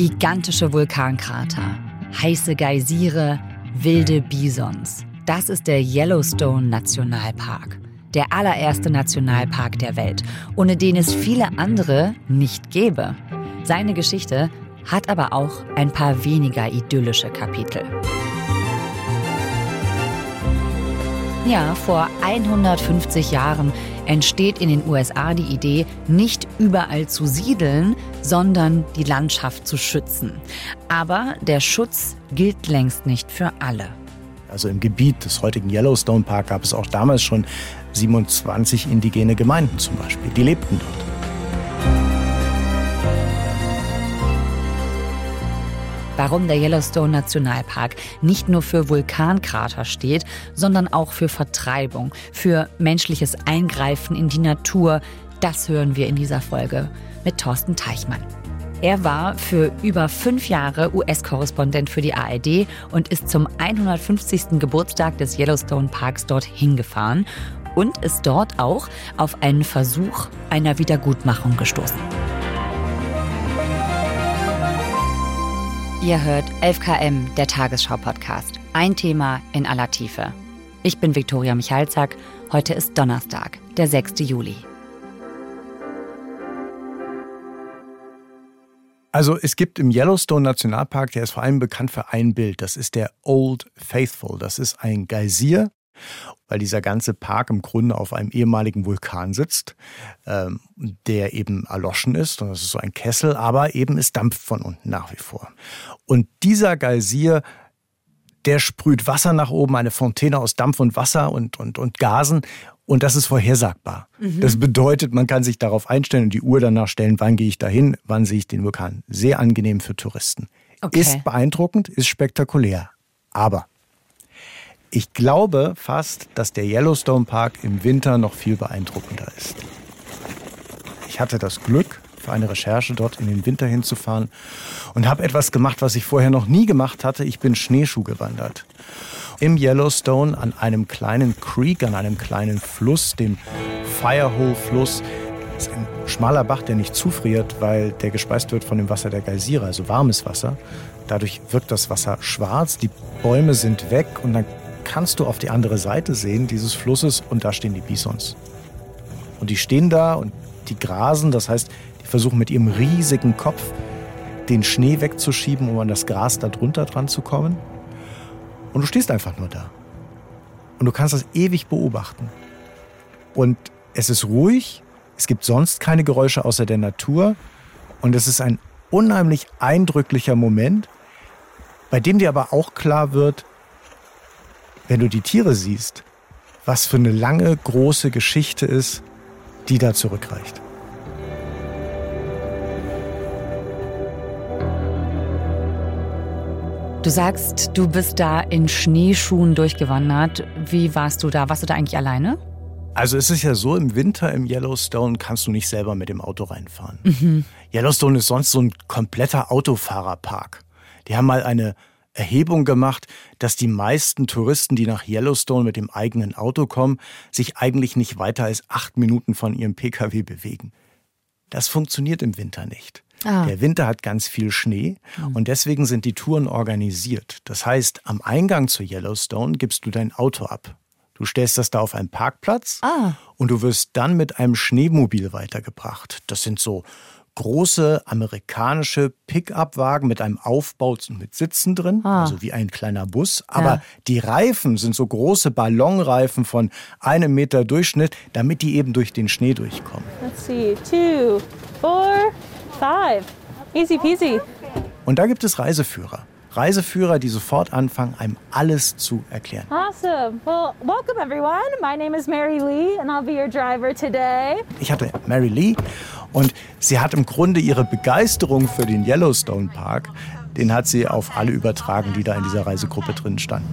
Gigantische Vulkankrater, heiße Geysire, wilde Bisons. Das ist der Yellowstone Nationalpark. Der allererste Nationalpark der Welt, ohne den es viele andere nicht gäbe. Seine Geschichte hat aber auch ein paar weniger idyllische Kapitel. Ja, vor 150 Jahren entsteht in den USA die Idee, nicht überall zu siedeln, sondern die Landschaft zu schützen. Aber der Schutz gilt längst nicht für alle. Also im Gebiet des heutigen Yellowstone Park gab es auch damals schon 27 indigene Gemeinden zum Beispiel. Die lebten dort. Warum der Yellowstone Nationalpark nicht nur für Vulkankrater steht, sondern auch für Vertreibung, für menschliches Eingreifen in die Natur, das hören wir in dieser Folge mit Thorsten Teichmann. Er war für über fünf Jahre US-Korrespondent für die ARD und ist zum 150. Geburtstag des Yellowstone Parks dorthin gefahren und ist dort auch auf einen Versuch einer Wiedergutmachung gestoßen. Ihr hört 11KM, der Tagesschau-Podcast. Ein Thema in aller Tiefe. Ich bin Viktoria Michalzack. Heute ist Donnerstag, der 6. Juli. Also es gibt im Yellowstone Nationalpark, der ist vor allem bekannt für ein Bild. Das ist der Old Faithful. Das ist ein Geysir weil dieser ganze Park im Grunde auf einem ehemaligen Vulkan sitzt, ähm, der eben erloschen ist. Und das ist so ein Kessel, aber eben es dampft von unten nach wie vor. Und dieser Geysir, der sprüht Wasser nach oben, eine Fontäne aus Dampf und Wasser und, und, und Gasen. Und das ist vorhersagbar. Mhm. Das bedeutet, man kann sich darauf einstellen und die Uhr danach stellen, wann gehe ich dahin, wann sehe ich den Vulkan. Sehr angenehm für Touristen. Okay. Ist beeindruckend, ist spektakulär. Aber ich glaube fast, dass der Yellowstone Park im Winter noch viel beeindruckender ist. Ich hatte das Glück, für eine Recherche dort in den Winter hinzufahren und habe etwas gemacht, was ich vorher noch nie gemacht hatte. Ich bin Schneeschuh gewandert. Im Yellowstone an einem kleinen Creek, an einem kleinen Fluss, dem Firehole-Fluss. Das ist ein schmaler Bach, der nicht zufriert, weil der gespeist wird von dem Wasser der Geysire, also warmes Wasser. Dadurch wirkt das Wasser schwarz, die Bäume sind weg und dann kannst du auf die andere Seite sehen dieses Flusses und da stehen die Bisons. Und die stehen da und die grasen, das heißt, die versuchen mit ihrem riesigen Kopf den Schnee wegzuschieben, um an das Gras da drunter dran zu kommen. Und du stehst einfach nur da. Und du kannst das ewig beobachten. Und es ist ruhig, es gibt sonst keine Geräusche außer der Natur. Und es ist ein unheimlich eindrücklicher Moment, bei dem dir aber auch klar wird, wenn du die Tiere siehst, was für eine lange, große Geschichte ist, die da zurückreicht. Du sagst, du bist da in Schneeschuhen durchgewandert. Wie warst du da? Warst du da eigentlich alleine? Also es ist ja so, im Winter im Yellowstone kannst du nicht selber mit dem Auto reinfahren. Mhm. Yellowstone ist sonst so ein kompletter Autofahrerpark. Die haben mal eine Erhebung gemacht, dass die meisten Touristen, die nach Yellowstone mit dem eigenen Auto kommen, sich eigentlich nicht weiter als acht Minuten von ihrem Pkw bewegen. Das funktioniert im Winter nicht. Ah. Der Winter hat ganz viel Schnee mhm. und deswegen sind die Touren organisiert. Das heißt, am Eingang zu Yellowstone gibst du dein Auto ab. Du stellst das da auf einen Parkplatz ah. und du wirst dann mit einem Schneemobil weitergebracht. Das sind so große amerikanische Pickup-Wagen mit einem Aufbau mit Sitzen drin, ah. also wie ein kleiner Bus. Aber ja. die Reifen sind so große Ballonreifen von einem Meter Durchschnitt, damit die eben durch den Schnee durchkommen. Let's see, two, four, five, easy peasy. Und da gibt es Reiseführer. Reiseführer, die sofort anfangen, einem alles zu erklären. Awesome. Well, welcome everyone. My name is Mary Lee and I'll be your driver today. Ich hatte Mary Lee und sie hat im Grunde ihre Begeisterung für den Yellowstone Park, den hat sie auf alle übertragen, die da in dieser Reisegruppe drin standen.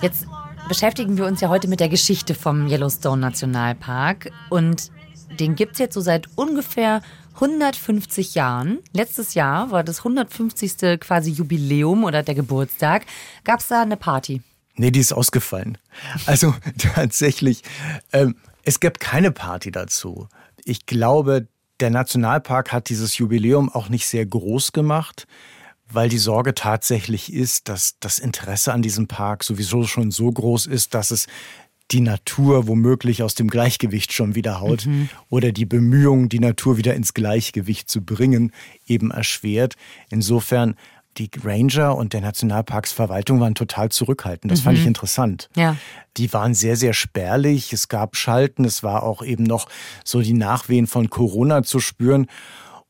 Jetzt beschäftigen wir uns ja heute mit der Geschichte vom Yellowstone Nationalpark und den gibt es jetzt so seit ungefähr 150 Jahren. Letztes Jahr war das 150. quasi Jubiläum oder der Geburtstag. Gab es da eine Party? Nee, die ist ausgefallen. Also tatsächlich, ähm, es gab keine Party dazu. Ich glaube, der Nationalpark hat dieses Jubiläum auch nicht sehr groß gemacht, weil die Sorge tatsächlich ist, dass das Interesse an diesem Park sowieso schon so groß ist, dass es die Natur womöglich aus dem Gleichgewicht schon wieder haut mhm. oder die Bemühungen, die Natur wieder ins Gleichgewicht zu bringen, eben erschwert. Insofern die Ranger und der Nationalparksverwaltung waren total zurückhaltend. Das mhm. fand ich mhm. interessant. Ja. Die waren sehr, sehr spärlich. Es gab Schalten. Es war auch eben noch so die Nachwehen von Corona zu spüren.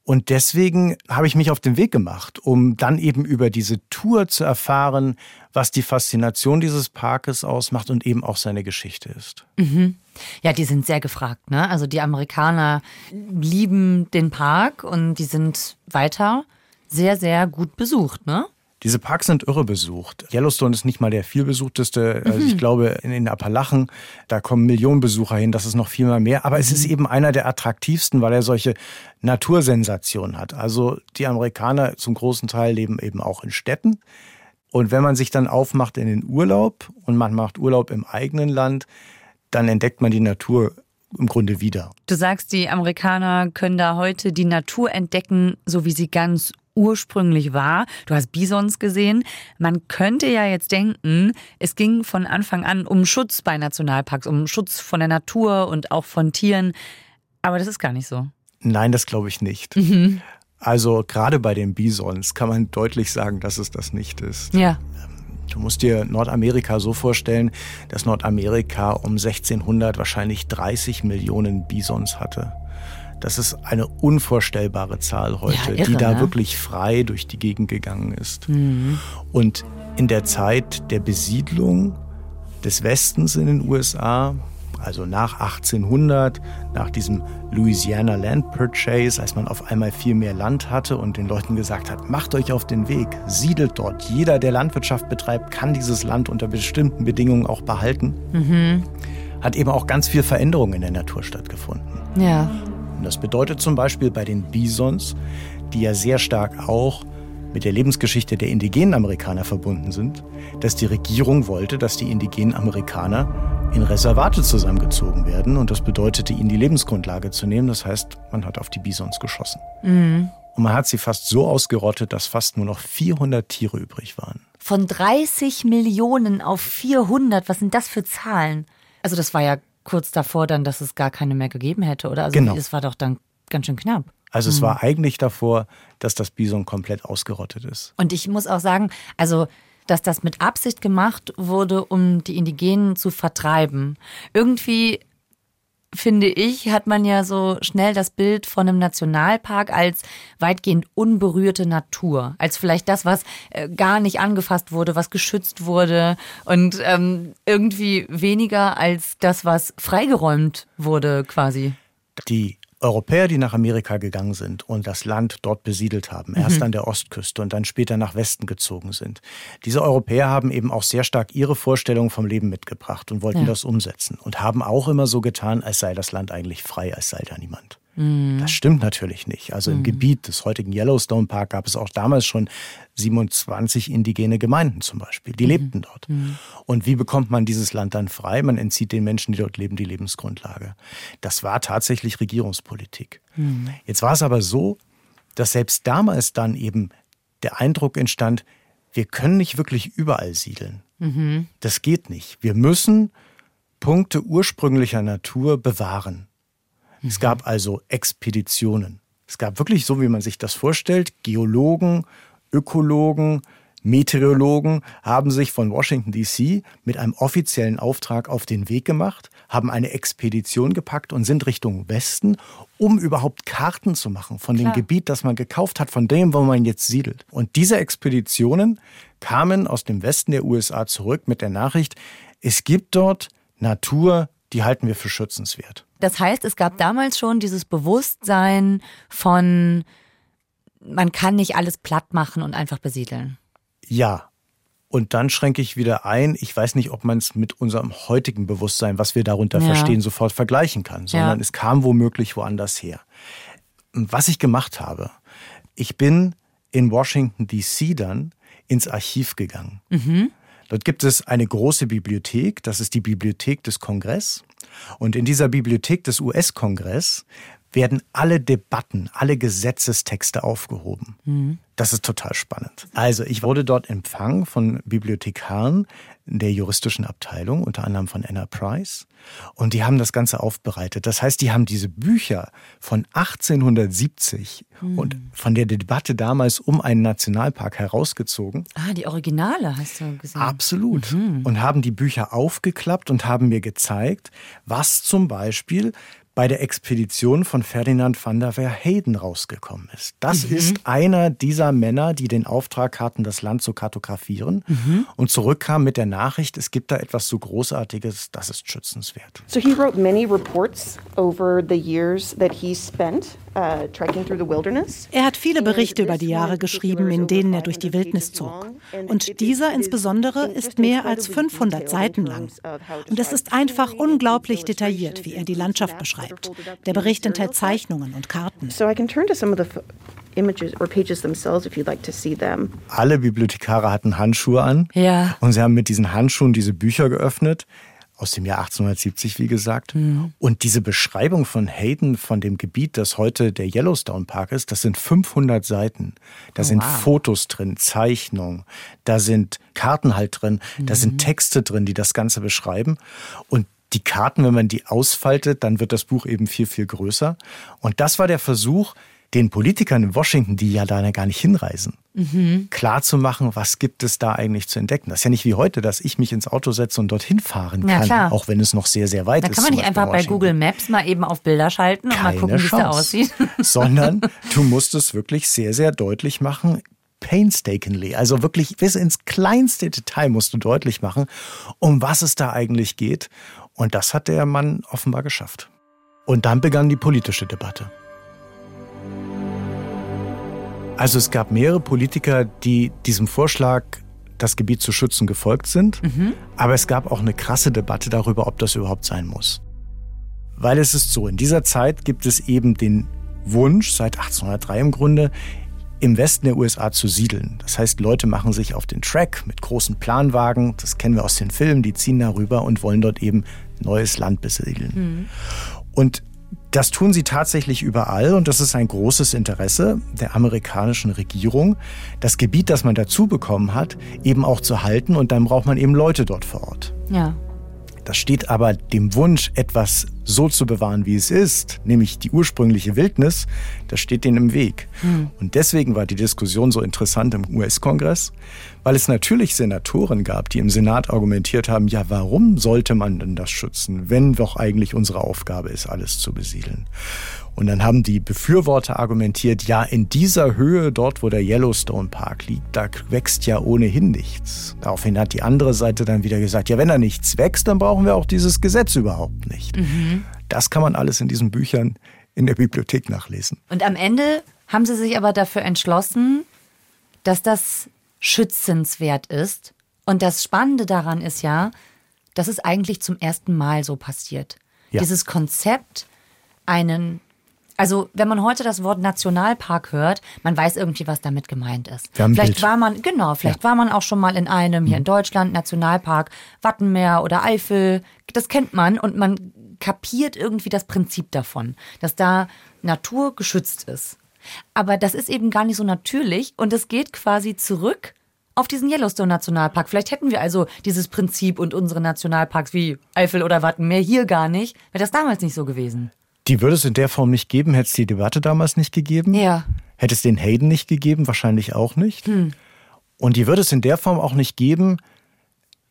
Und deswegen habe ich mich auf den Weg gemacht, um dann eben über diese Tour zu erfahren, was die Faszination dieses Parkes ausmacht und eben auch seine Geschichte ist. Mhm. Ja, die sind sehr gefragt. Ne? Also die Amerikaner lieben den Park und die sind weiter sehr, sehr gut besucht. Ne? Diese Parks sind irre besucht. Yellowstone ist nicht mal der vielbesuchteste. Also ich mhm. glaube, in den Appalachen, da kommen Millionen Besucher hin, das ist noch viel mehr. Aber es ist mhm. eben einer der attraktivsten, weil er solche Natursensationen hat. Also die Amerikaner zum großen Teil leben eben auch in Städten. Und wenn man sich dann aufmacht in den Urlaub und man macht Urlaub im eigenen Land, dann entdeckt man die Natur im Grunde wieder. Du sagst, die Amerikaner können da heute die Natur entdecken, so wie sie ganz ursprünglich war. Du hast Bisons gesehen. Man könnte ja jetzt denken, es ging von Anfang an um Schutz bei Nationalparks, um Schutz von der Natur und auch von Tieren. Aber das ist gar nicht so. Nein, das glaube ich nicht. Mhm. Also gerade bei den Bisons kann man deutlich sagen, dass es das nicht ist. Ja. Du musst dir Nordamerika so vorstellen, dass Nordamerika um 1600 wahrscheinlich 30 Millionen Bisons hatte. Das ist eine unvorstellbare Zahl heute, ja, irre, die da ne? wirklich frei durch die Gegend gegangen ist. Mhm. Und in der Zeit der Besiedlung des Westens in den USA, also nach 1800, nach diesem Louisiana Land Purchase, als man auf einmal viel mehr Land hatte und den Leuten gesagt hat, macht euch auf den Weg, siedelt dort. Jeder, der Landwirtschaft betreibt, kann dieses Land unter bestimmten Bedingungen auch behalten. Mhm. Hat eben auch ganz viel Veränderung in der Natur stattgefunden. Ja. Und das bedeutet zum Beispiel bei den Bisons, die ja sehr stark auch mit der Lebensgeschichte der indigenen Amerikaner verbunden sind, dass die Regierung wollte, dass die indigenen Amerikaner in Reservate zusammengezogen werden. Und das bedeutete, ihnen die Lebensgrundlage zu nehmen. Das heißt, man hat auf die Bisons geschossen. Mhm. Und man hat sie fast so ausgerottet, dass fast nur noch 400 Tiere übrig waren. Von 30 Millionen auf 400, was sind das für Zahlen? Also das war ja kurz davor dann, dass es gar keine mehr gegeben hätte, oder? Also genau. es war doch dann ganz schön knapp. Also es mhm. war eigentlich davor, dass das Bison komplett ausgerottet ist. Und ich muss auch sagen, also dass das mit Absicht gemacht wurde, um die Indigenen zu vertreiben. Irgendwie finde ich, hat man ja so schnell das Bild von einem Nationalpark als weitgehend unberührte Natur, als vielleicht das, was äh, gar nicht angefasst wurde, was geschützt wurde und ähm, irgendwie weniger als das, was freigeräumt wurde quasi. Die Europäer, die nach Amerika gegangen sind und das Land dort besiedelt haben, erst mhm. an der Ostküste und dann später nach Westen gezogen sind. Diese Europäer haben eben auch sehr stark ihre Vorstellungen vom Leben mitgebracht und wollten ja. das umsetzen und haben auch immer so getan, als sei das Land eigentlich frei, als sei da niemand. Mhm. Das stimmt natürlich nicht. Also im mhm. Gebiet des heutigen Yellowstone Park gab es auch damals schon 27 indigene Gemeinden zum Beispiel. Die mhm. lebten dort. Mhm. Und wie bekommt man dieses Land dann frei? Man entzieht den Menschen, die dort leben, die Lebensgrundlage. Das war tatsächlich Regierungspolitik. Mhm. Jetzt war es aber so, dass selbst damals dann eben der Eindruck entstand, wir können nicht wirklich überall siedeln. Das geht nicht. Wir müssen Punkte ursprünglicher Natur bewahren. Es gab also Expeditionen. Es gab wirklich, so wie man sich das vorstellt, Geologen, Ökologen, Meteorologen haben sich von Washington, DC mit einem offiziellen Auftrag auf den Weg gemacht, haben eine Expedition gepackt und sind Richtung Westen, um überhaupt Karten zu machen von dem Klar. Gebiet, das man gekauft hat, von dem, wo man jetzt siedelt. Und diese Expeditionen kamen aus dem Westen der USA zurück mit der Nachricht, es gibt dort Natur, die halten wir für schützenswert. Das heißt, es gab damals schon dieses Bewusstsein von, man kann nicht alles platt machen und einfach besiedeln. Ja. Und dann schränke ich wieder ein, ich weiß nicht, ob man es mit unserem heutigen Bewusstsein, was wir darunter ja. verstehen, sofort vergleichen kann, sondern ja. es kam womöglich woanders her. Was ich gemacht habe, ich bin in Washington, DC dann ins Archiv gegangen. Mhm. Dort gibt es eine große Bibliothek, das ist die Bibliothek des Kongress. Und in dieser Bibliothek des US-Kongress werden alle Debatten, alle Gesetzestexte aufgehoben. Mhm. Das ist total spannend. Also ich wurde dort empfangen von Bibliothekaren der juristischen Abteilung, unter anderem von Anna Price. Und die haben das Ganze aufbereitet. Das heißt, die haben diese Bücher von 1870 mhm. und von der Debatte damals um einen Nationalpark herausgezogen. Ah, die Originale hast du gesehen. Absolut. Mhm. Und haben die Bücher aufgeklappt und haben mir gezeigt, was zum Beispiel bei der Expedition von Ferdinand van der Verheyden rausgekommen ist. Das mhm. ist einer dieser Männer, die den Auftrag hatten, das Land zu kartografieren mhm. und zurückkam mit der Nachricht, es gibt da etwas so Großartiges, das ist schützenswert. So he wrote many reports over the years that he spent er hat viele Berichte über die Jahre geschrieben, in denen er durch die Wildnis zog. Und dieser insbesondere ist mehr als 500 Seiten lang. Und es ist einfach unglaublich detailliert, wie er die Landschaft beschreibt. Der Bericht enthält Zeichnungen und Karten. Alle Bibliothekare hatten Handschuhe an. Ja. Und sie haben mit diesen Handschuhen diese Bücher geöffnet aus dem Jahr 1870, wie gesagt. Mhm. Und diese Beschreibung von Hayden von dem Gebiet, das heute der Yellowstone Park ist, das sind 500 Seiten. Da oh, sind wow. Fotos drin, Zeichnungen, da sind Karten halt drin, mhm. da sind mhm. Texte drin, die das Ganze beschreiben. Und die Karten, wenn man die ausfaltet, dann wird das Buch eben viel, viel größer. Und das war der Versuch, den Politikern in Washington, die ja da gar nicht hinreisen, mhm. klar zu machen, was gibt es da eigentlich zu entdecken. Das ist ja nicht wie heute, dass ich mich ins Auto setze und dorthin fahren kann, ja, auch wenn es noch sehr, sehr weit da ist. Da kann man nicht einfach bei Google Maps mal eben auf Bilder schalten und mal gucken, wie es da aussieht. Sondern du musst es wirklich sehr, sehr deutlich machen, painstakingly, also wirklich bis ins kleinste Detail musst du deutlich machen, um was es da eigentlich geht. Und das hat der Mann offenbar geschafft. Und dann begann die politische Debatte. Also es gab mehrere Politiker, die diesem Vorschlag, das Gebiet zu schützen, gefolgt sind. Mhm. Aber es gab auch eine krasse Debatte darüber, ob das überhaupt sein muss. Weil es ist so, in dieser Zeit gibt es eben den Wunsch, seit 1803 im Grunde, im Westen der USA zu siedeln. Das heißt, Leute machen sich auf den Track mit großen Planwagen, das kennen wir aus den Filmen, die ziehen darüber und wollen dort eben neues Land besiedeln. Mhm. Und das tun sie tatsächlich überall und das ist ein großes Interesse der amerikanischen Regierung, das Gebiet, das man dazu bekommen hat, eben auch zu halten und dann braucht man eben Leute dort vor Ort. Ja. Das steht aber dem Wunsch, etwas so zu bewahren, wie es ist, nämlich die ursprüngliche Wildnis, das steht denen im Weg. Mhm. Und deswegen war die Diskussion so interessant im US-Kongress, weil es natürlich Senatoren gab, die im Senat argumentiert haben, ja, warum sollte man denn das schützen, wenn doch eigentlich unsere Aufgabe ist, alles zu besiedeln. Und dann haben die Befürworter argumentiert, ja, in dieser Höhe, dort wo der Yellowstone Park liegt, da wächst ja ohnehin nichts. Daraufhin hat die andere Seite dann wieder gesagt, ja, wenn da nichts wächst, dann brauchen wir auch dieses Gesetz überhaupt nicht. Mhm. Das kann man alles in diesen Büchern in der Bibliothek nachlesen. Und am Ende haben sie sich aber dafür entschlossen, dass das schützenswert ist. Und das Spannende daran ist ja, dass es eigentlich zum ersten Mal so passiert. Ja. Dieses Konzept, einen also, wenn man heute das Wort Nationalpark hört, man weiß irgendwie, was damit gemeint ist. Vielleicht Bild. war man, genau, vielleicht ja. war man auch schon mal in einem hier mhm. in Deutschland, Nationalpark, Wattenmeer oder Eifel. Das kennt man und man kapiert irgendwie das Prinzip davon, dass da Natur geschützt ist. Aber das ist eben gar nicht so natürlich und es geht quasi zurück auf diesen Yellowstone Nationalpark. Vielleicht hätten wir also dieses Prinzip und unsere Nationalparks wie Eifel oder Wattenmeer hier gar nicht. Wäre das damals nicht so gewesen. Die würde es in der Form nicht geben, hätte es die Debatte damals nicht gegeben. Ja. Hätte es den Hayden nicht gegeben, wahrscheinlich auch nicht. Hm. Und die würde es in der Form auch nicht geben,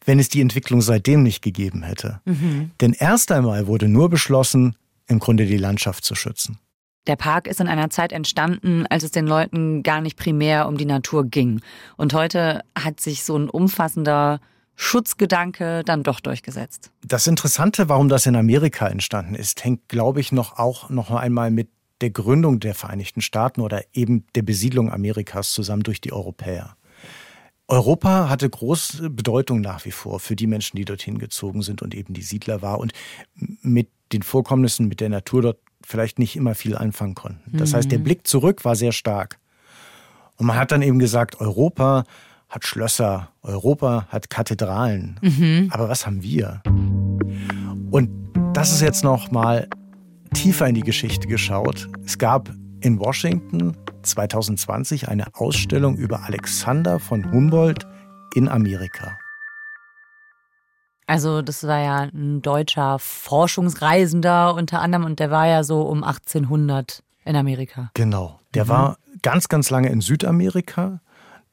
wenn es die Entwicklung seitdem nicht gegeben hätte. Mhm. Denn erst einmal wurde nur beschlossen, im Grunde die Landschaft zu schützen. Der Park ist in einer Zeit entstanden, als es den Leuten gar nicht primär um die Natur ging. Und heute hat sich so ein umfassender Schutzgedanke dann doch durchgesetzt. Das Interessante, warum das in Amerika entstanden ist, hängt, glaube ich, noch auch noch einmal mit der Gründung der Vereinigten Staaten oder eben der Besiedlung Amerikas zusammen durch die Europäer. Europa hatte große Bedeutung nach wie vor für die Menschen, die dorthin gezogen sind und eben die Siedler war und mit den Vorkommnissen, mit der Natur dort vielleicht nicht immer viel anfangen konnten. Das heißt, der mhm. Blick zurück war sehr stark. Und man hat dann eben gesagt, Europa hat Schlösser, Europa hat Kathedralen. Mhm. Aber was haben wir? Und das ist jetzt noch mal tiefer in die Geschichte geschaut. Es gab in Washington 2020 eine Ausstellung über Alexander von Humboldt in Amerika. Also das war ja ein deutscher Forschungsreisender unter anderem und der war ja so um 1800 in Amerika. Genau, der mhm. war ganz, ganz lange in Südamerika.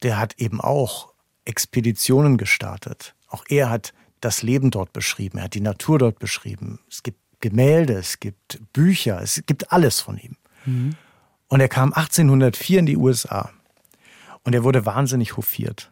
Der hat eben auch Expeditionen gestartet. Auch er hat das Leben dort beschrieben, er hat die Natur dort beschrieben. Es gibt Gemälde, es gibt Bücher, es gibt alles von ihm. Mhm. Und er kam 1804 in die USA und er wurde wahnsinnig hofiert.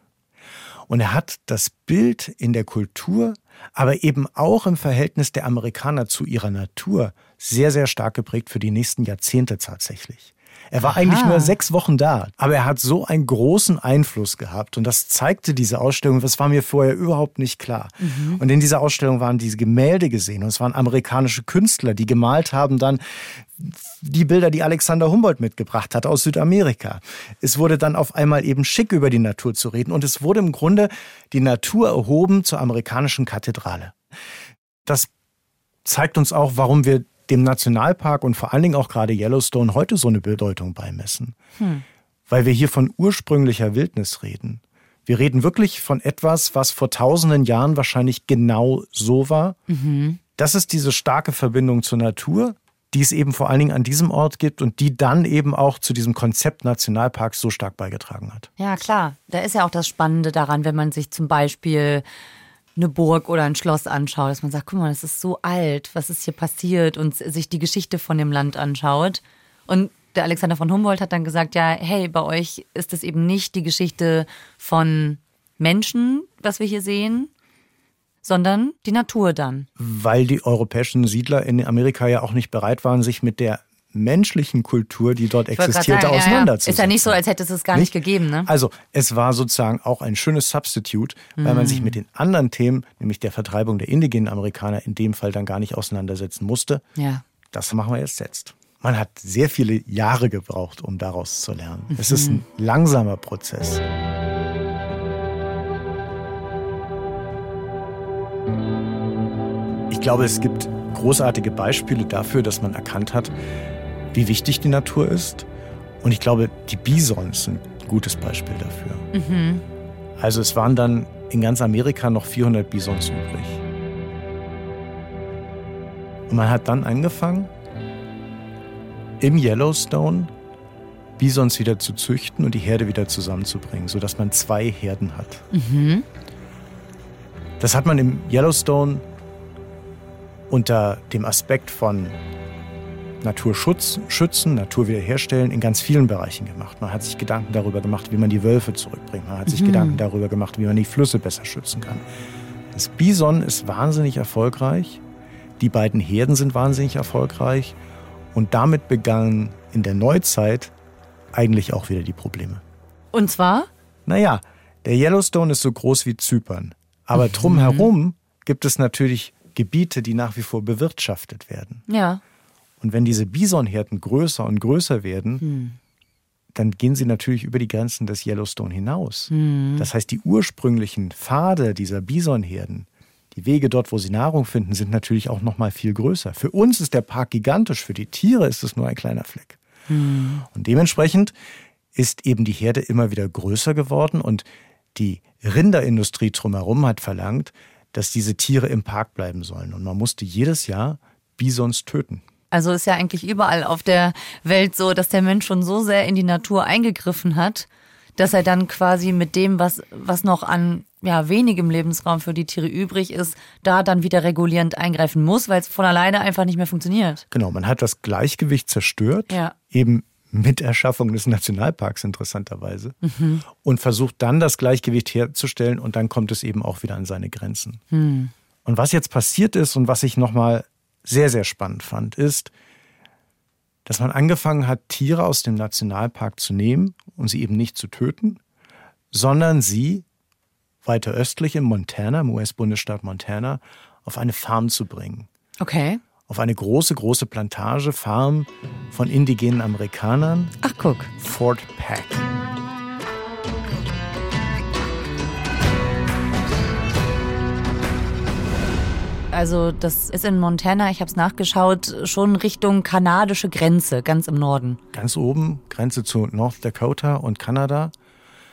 Und er hat das Bild in der Kultur, aber eben auch im Verhältnis der Amerikaner zu ihrer Natur sehr, sehr stark geprägt für die nächsten Jahrzehnte tatsächlich. Er war Aha. eigentlich nur sechs Wochen da, aber er hat so einen großen Einfluss gehabt und das zeigte diese Ausstellung, das war mir vorher überhaupt nicht klar. Mhm. Und in dieser Ausstellung waren diese Gemälde gesehen und es waren amerikanische Künstler, die gemalt haben dann die Bilder, die Alexander Humboldt mitgebracht hat aus Südamerika. Es wurde dann auf einmal eben schick über die Natur zu reden und es wurde im Grunde die Natur erhoben zur amerikanischen Kathedrale. Das zeigt uns auch, warum wir dem Nationalpark und vor allen Dingen auch gerade Yellowstone heute so eine Bedeutung beimessen. Hm. Weil wir hier von ursprünglicher Wildnis reden. Wir reden wirklich von etwas, was vor tausenden Jahren wahrscheinlich genau so war. Mhm. Das ist diese starke Verbindung zur Natur, die es eben vor allen Dingen an diesem Ort gibt und die dann eben auch zu diesem Konzept Nationalpark so stark beigetragen hat. Ja, klar. Da ist ja auch das Spannende daran, wenn man sich zum Beispiel eine Burg oder ein Schloss anschaut, dass man sagt, guck mal, das ist so alt, was ist hier passiert und sich die Geschichte von dem Land anschaut. Und der Alexander von Humboldt hat dann gesagt, ja, hey, bei euch ist es eben nicht die Geschichte von Menschen, was wir hier sehen, sondern die Natur dann. Weil die europäischen Siedler in Amerika ja auch nicht bereit waren, sich mit der menschlichen Kultur, die dort existierte, sagen, auseinanderzusetzen. Ist ja nicht so, als hätte es es gar nicht, nicht gegeben. Ne? Also es war sozusagen auch ein schönes Substitute, mhm. weil man sich mit den anderen Themen, nämlich der Vertreibung der indigenen Amerikaner, in dem Fall dann gar nicht auseinandersetzen musste. Ja. Das machen wir jetzt jetzt. Man hat sehr viele Jahre gebraucht, um daraus zu lernen. Mhm. Es ist ein langsamer Prozess. Ich glaube, es gibt großartige Beispiele dafür, dass man erkannt hat, wie wichtig die Natur ist. Und ich glaube, die Bisons sind ein gutes Beispiel dafür. Mhm. Also es waren dann in ganz Amerika noch 400 Bisons übrig. Und man hat dann angefangen, im Yellowstone Bisons wieder zu züchten und die Herde wieder zusammenzubringen, sodass man zwei Herden hat. Mhm. Das hat man im Yellowstone unter dem Aspekt von Naturschutz, schützen, Natur wiederherstellen in ganz vielen Bereichen gemacht. Man hat sich Gedanken darüber gemacht, wie man die Wölfe zurückbringt. Man hat sich mhm. Gedanken darüber gemacht, wie man die Flüsse besser schützen kann. Das Bison ist wahnsinnig erfolgreich. Die beiden Herden sind wahnsinnig erfolgreich. Und damit begannen in der Neuzeit eigentlich auch wieder die Probleme. Und zwar? Naja, der Yellowstone ist so groß wie Zypern. Aber mhm. drumherum gibt es natürlich Gebiete, die nach wie vor bewirtschaftet werden. Ja. Und wenn diese Bisonherden größer und größer werden, hm. dann gehen sie natürlich über die Grenzen des Yellowstone hinaus. Hm. Das heißt, die ursprünglichen Pfade dieser Bisonherden, die Wege dort, wo sie Nahrung finden, sind natürlich auch noch mal viel größer. Für uns ist der Park gigantisch, für die Tiere ist es nur ein kleiner Fleck. Hm. Und dementsprechend ist eben die Herde immer wieder größer geworden und die Rinderindustrie drumherum hat verlangt, dass diese Tiere im Park bleiben sollen. Und man musste jedes Jahr Bisons töten. Also ist ja eigentlich überall auf der Welt so, dass der Mensch schon so sehr in die Natur eingegriffen hat, dass er dann quasi mit dem, was, was noch an ja, wenigem Lebensraum für die Tiere übrig ist, da dann wieder regulierend eingreifen muss, weil es von alleine einfach nicht mehr funktioniert. Genau, man hat das Gleichgewicht zerstört, ja. eben mit Erschaffung des Nationalparks interessanterweise mhm. und versucht dann das Gleichgewicht herzustellen und dann kommt es eben auch wieder an seine Grenzen. Mhm. Und was jetzt passiert ist und was ich nochmal sehr, sehr spannend fand, ist, dass man angefangen hat, Tiere aus dem Nationalpark zu nehmen und sie eben nicht zu töten, sondern sie weiter östlich in Montana, im US-Bundesstaat Montana, auf eine Farm zu bringen. Okay auf eine große, große Plantage, Farm von indigenen Amerikanern. Ach, guck. Fort Peck. Also das ist in Montana, ich habe es nachgeschaut, schon Richtung kanadische Grenze, ganz im Norden. Ganz oben, Grenze zu North Dakota und Kanada.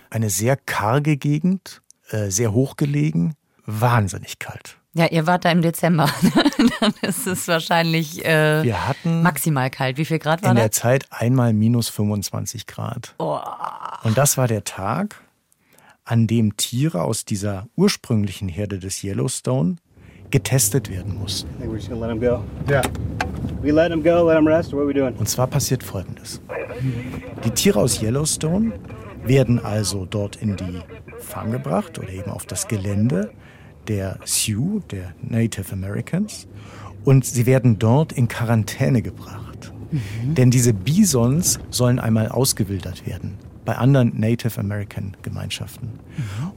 Eine sehr karge Gegend, äh, sehr hochgelegen, wahnsinnig kalt. Ja, ihr wart da im Dezember. Dann ist es wahrscheinlich äh, Wir hatten maximal kalt. Wie viel Grad war in das? der Zeit einmal minus 25 Grad. Oh. Und das war der Tag, an dem Tiere aus dieser ursprünglichen Herde des Yellowstone getestet werden mussten. I think we're just gonna let him go. Yeah. We let him go, let him rest, or what are we doing? Und zwar passiert Folgendes. Die Tiere aus Yellowstone werden also dort in die Farm gebracht oder eben auf das Gelände der Sioux, der Native Americans. Und sie werden dort in Quarantäne gebracht. Denn diese Bisons sollen einmal ausgewildert werden bei anderen Native American Gemeinschaften.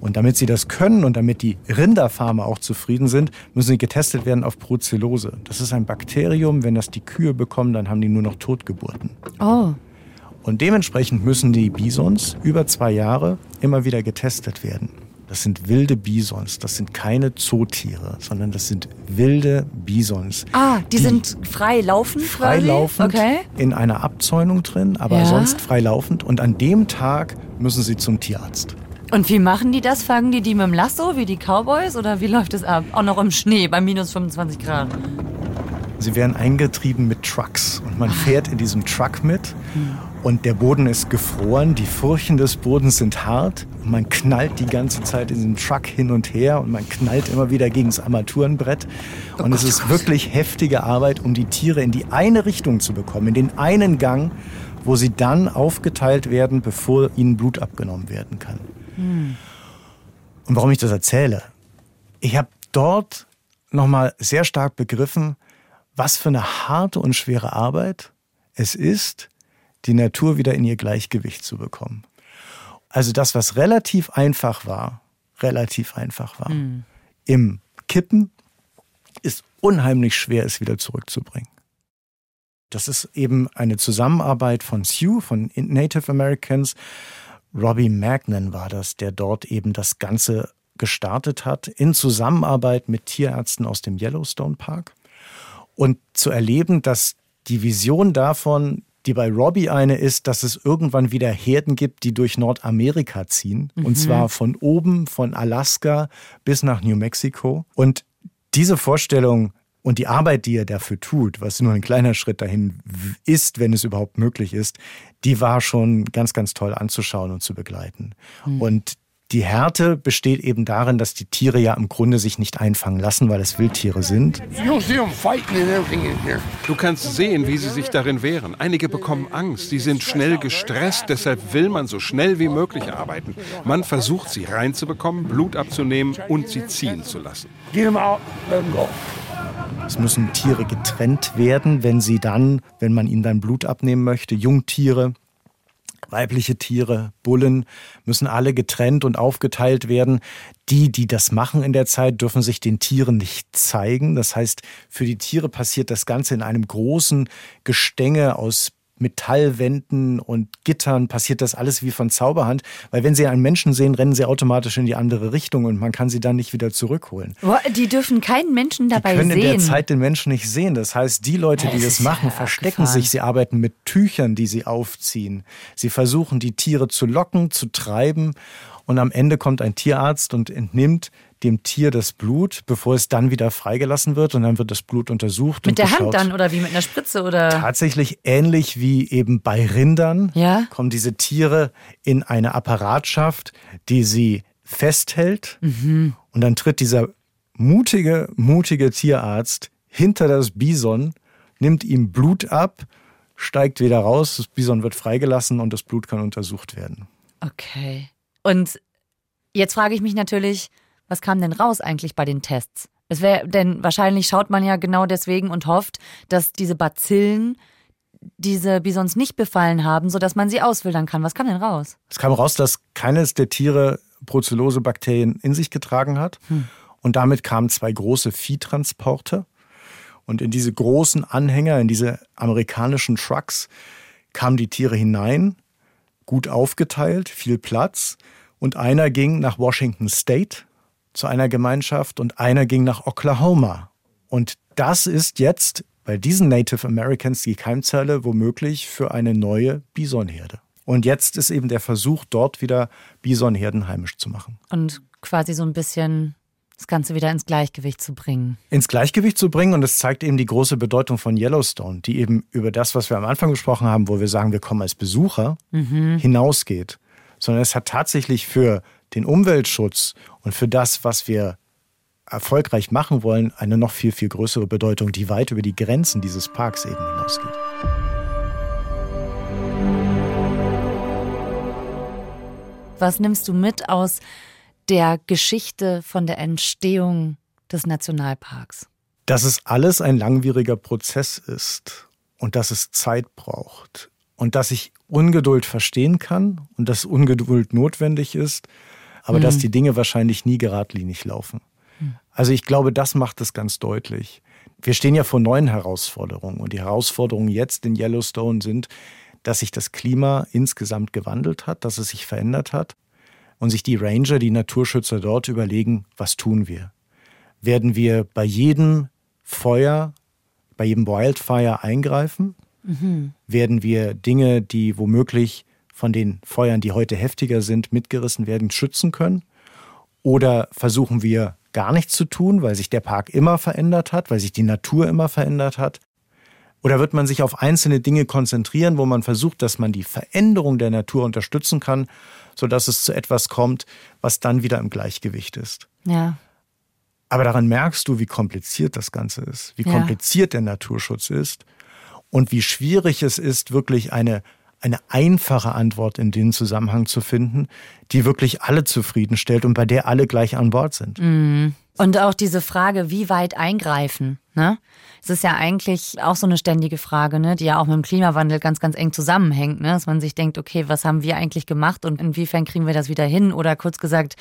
Und damit sie das können und damit die Rinderfarmer auch zufrieden sind, müssen sie getestet werden auf Brucellose. Das ist ein Bakterium, wenn das die Kühe bekommen, dann haben die nur noch Totgeburten. oh. Und dementsprechend müssen die Bisons über zwei Jahre immer wieder getestet werden. Das sind wilde Bisons, das sind keine Zootiere, sondern das sind wilde Bisons. Ah, die, sind frei laufend quasi? Freilaufend, Okay. in einer Abzäunung drin, aber Ja. sonst freilaufend. Und an dem Tag müssen sie zum Tierarzt. Und wie machen die das? Fangen die die mit dem Lasso, wie die Cowboys? Oder wie läuft es ab? Auch noch im Schnee bei minus 25 Grad. Sie werden eingetrieben mit Trucks und man fährt in diesem Truck mit und der Boden ist gefroren, die Furchen des Bodens sind hart und man knallt die ganze Zeit in diesem Truck hin und her und man knallt immer wieder gegen das Armaturenbrett und es ist wirklich heftige Arbeit, um die Tiere in die eine Richtung zu bekommen, in den einen Gang, wo sie dann aufgeteilt werden, bevor ihnen Blut abgenommen werden kann. Und warum ich das erzähle? Ich habe dort nochmal sehr stark begriffen, was für eine harte und schwere Arbeit es ist, die Natur wieder in ihr Gleichgewicht zu bekommen. Also das, was relativ einfach war, relativ einfach war, im Kippen, ist unheimlich schwer, es wieder zurückzubringen. Das ist eben eine Zusammenarbeit von Sioux, von Native Americans. Robbie Magnan war das, der dort eben das Ganze gestartet hat, in Zusammenarbeit mit Tierärzten aus dem Yellowstone Park. Und zu erleben, dass die Vision davon, die bei Robbie eine ist, dass es irgendwann wieder Herden gibt, die durch Nordamerika ziehen. Und zwar von oben, von Alaska bis nach New Mexico. Und diese Vorstellung und die Arbeit, die er dafür tut, was nur ein kleiner Schritt dahin ist, wenn es überhaupt möglich ist, die war schon ganz, ganz toll anzuschauen und zu begleiten. Und die Härte besteht eben darin, dass die Tiere ja im Grunde sich nicht einfangen lassen, weil es Wildtiere sind. Du kannst sehen, wie sie sich darin wehren. Einige bekommen Angst, sie sind schnell gestresst, deshalb will man so schnell wie möglich arbeiten. Man versucht sie reinzubekommen, Blut abzunehmen und sie ziehen zu lassen. Get them out, let them go. Es müssen Tiere getrennt werden, wenn sie dann, wenn man ihnen dann Blut abnehmen möchte. Jungtiere, weibliche Tiere, Bullen müssen alle getrennt und aufgeteilt werden. Die, die das machen in der Zeit, dürfen sich den Tieren nicht zeigen. Das heißt, für die Tiere passiert das Ganze in einem großen Gestänge aus Metallwänden und Gittern passiert das alles wie von Zauberhand, weil wenn sie einen Menschen sehen, rennen sie automatisch in die andere Richtung und man kann sie dann nicht wieder zurückholen. Die dürfen keinen Menschen dabei Die können in sehen. der Zeit den Menschen nicht sehen. Das heißt, die Leute, die Das das machen, ja verstecken abgefahren. sich. Sie arbeiten mit Tüchern, die sie aufziehen. Sie versuchen, die Tiere zu locken, zu treiben. Und am Ende kommt ein Tierarzt und entnimmt dem Tier das Blut, bevor es dann wieder freigelassen wird. Und dann wird das Blut untersucht. mit der geschaut. Hand dann oder wie mit einer Spritze oder? Tatsächlich ähnlich wie eben bei Rindern Ja. kommen diese Tiere in eine Apparatschaft, die sie festhält. Mhm. Und dann tritt dieser mutige, mutige Tierarzt hinter das Bison, nimmt ihm Blut ab, steigt wieder raus, das Bison wird freigelassen und das Blut kann untersucht werden. Okay. Und jetzt frage ich mich natürlich, was kam denn raus eigentlich bei den Tests? Es wäre, denn wahrscheinlich schaut man ja genau deswegen und hofft, dass diese Bazillen diese Bisons nicht befallen haben, sodass man sie auswildern kann. Was kam denn raus? Es kam raus, dass keines der Tiere Brucellose-Bakterien in sich getragen hat. Und damit kamen zwei große Viehtransporte. Und in diese großen Anhänger, in diese amerikanischen Trucks, kamen die Tiere hinein, gut aufgeteilt, viel Platz. Und einer ging nach Washington State zu einer Gemeinschaft und einer ging nach Oklahoma Und das ist jetzt bei diesen Native Americans die Keimzelle womöglich für eine neue Bisonherde. Und jetzt ist eben der Versuch, dort wieder Bisonherden heimisch zu machen. Und quasi so ein bisschen das Ganze wieder ins Gleichgewicht zu bringen. Ins Gleichgewicht zu bringen und es zeigt eben die große Bedeutung von Yellowstone, die eben über das, was wir am Anfang gesprochen haben, wo wir sagen, wir kommen als Besucher, mhm. hinausgeht. Sondern es hat tatsächlich für den Umweltschutz und für das, was wir erfolgreich machen wollen, eine noch viel, viel größere Bedeutung, die weit über die Grenzen dieses Parks eben hinausgeht. Was nimmst du mit aus der Geschichte von der Entstehung des Nationalparks? Dass es alles ein langwieriger Prozess ist und dass es Zeit braucht und dass ich Ungeduld verstehen kann und dass Ungeduld notwendig ist, aber mhm. dass die Dinge wahrscheinlich nie geradlinig laufen. Mhm. Also ich glaube, das macht es ganz deutlich. Wir stehen ja vor neuen Herausforderungen und die Herausforderungen jetzt in Yellowstone sind, dass sich das Klima insgesamt gewandelt hat, dass es sich verändert hat und sich die Ranger, die Naturschützer dort überlegen, was tun wir? Werden wir bei jedem Feuer, bei jedem Wildfire eingreifen? Mhm. Werden wir Dinge, die womöglich von den Feuern, die heute heftiger sind, mitgerissen werden, schützen können? Oder versuchen wir gar nichts zu tun, weil sich der Park immer verändert hat, weil sich die Natur immer verändert hat? Oder wird man sich auf einzelne Dinge konzentrieren, wo man versucht, dass man die Veränderung der Natur unterstützen kann, sodass es zu etwas kommt, was dann wieder im Gleichgewicht ist? Ja. Aber daran merkst du, wie kompliziert das Ganze ist, wie ja. kompliziert der Naturschutz ist und wie schwierig es ist, wirklich eine, eine einfache Antwort in den Zusammenhang zu finden, die wirklich alle zufriedenstellt und bei der alle gleich an Bord sind. Mhm. Und auch diese Frage, wie weit eingreifen, ne? Es ist ja eigentlich auch so eine ständige Frage, ne, die ja auch mit dem Klimawandel ganz, ganz eng zusammenhängt, ne? Dass man sich denkt, okay, was haben wir eigentlich gemacht und inwiefern kriegen wir das wieder hin? Oder kurz gesagt,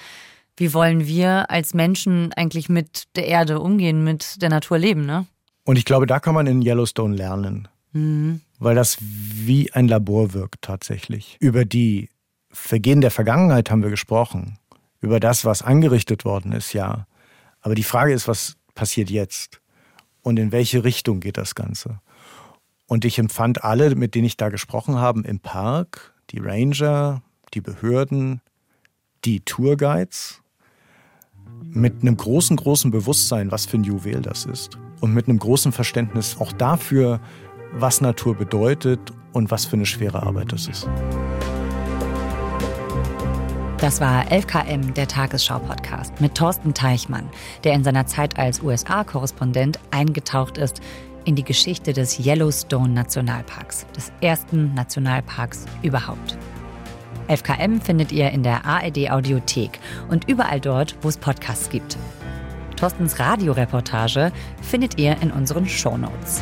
wie wollen wir als Menschen eigentlich mit der Erde umgehen, mit der Natur leben, ne? Und ich glaube, da kann man in Yellowstone lernen. Mhm. Weil das wie ein Labor wirkt tatsächlich. Über die Vergehen der Vergangenheit haben wir gesprochen. Über das, was angerichtet worden ist, ja. Aber die Frage ist, was passiert jetzt? Und in welche Richtung geht das Ganze? Und ich empfand alle, mit denen ich da gesprochen habe, im Park, die Ranger, die Behörden, die Tourguides, mit einem großen, großen Bewusstsein, was für ein Juwel das ist. Und mit einem großen Verständnis auch dafür, was Natur bedeutet und was für eine schwere Arbeit das ist. Das war 11KM, der Tagesschau-Podcast mit Thorsten Teichmann, der in seiner Zeit als USA-Korrespondent eingetaucht ist in die Geschichte des Yellowstone Nationalparks, des ersten Nationalparks überhaupt. 11KM findet ihr in der ARD Audiothek und überall dort, wo es Podcasts gibt. Thorstens Radioreportage findet ihr in unseren Shownotes.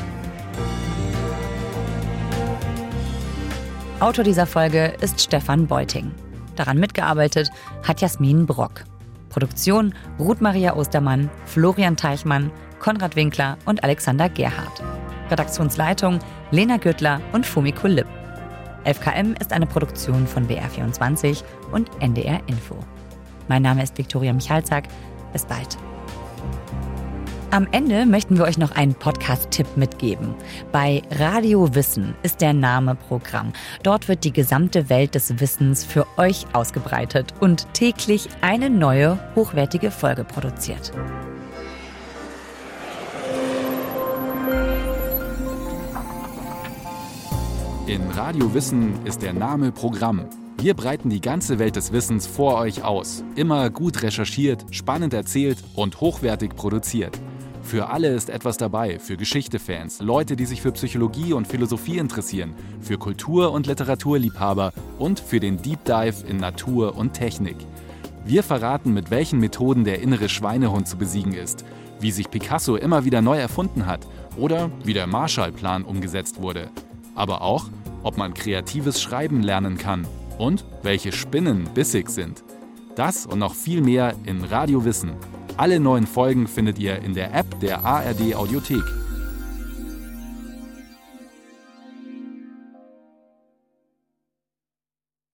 Autor dieser Folge ist Stefan Beuting. Daran mitgearbeitet hat Jasmin Brock. Produktion Ruth Maria Ostermann, Florian Teichmann, Konrad Winkler und Alexander Gerhardt. Redaktionsleitung Lena Güttler und Fumiko Lipp. 11KM ist eine Produktion von BR24 und NDR Info. Mein Name ist Viktoria Michalzack. Bis bald. Am Ende möchten wir euch noch einen Podcast-Tipp mitgeben. Bei Radio Wissen ist der Name Programm. Dort wird die gesamte Welt des Wissens für euch ausgebreitet und täglich eine neue, hochwertige Folge produziert. In Radio Wissen ist der Name Programm. Wir breiten die ganze Welt des Wissens vor euch aus. Immer gut recherchiert, spannend erzählt und hochwertig produziert. Für alle ist etwas dabei, für Geschichtefans, Leute, die sich für Psychologie und Philosophie interessieren, für Kultur- und Literaturliebhaber und für den Deep Dive in Natur und Technik. Wir verraten, mit welchen Methoden der innere Schweinehund zu besiegen ist, wie sich Picasso immer wieder neu erfunden hat oder wie der Marshallplan umgesetzt wurde. Aber auch, ob man kreatives Schreiben lernen kann und welche Spinnen bissig sind. Das und noch viel mehr in Radio Wissen alle neuen Folgen findet ihr in der App der ARD Audiothek.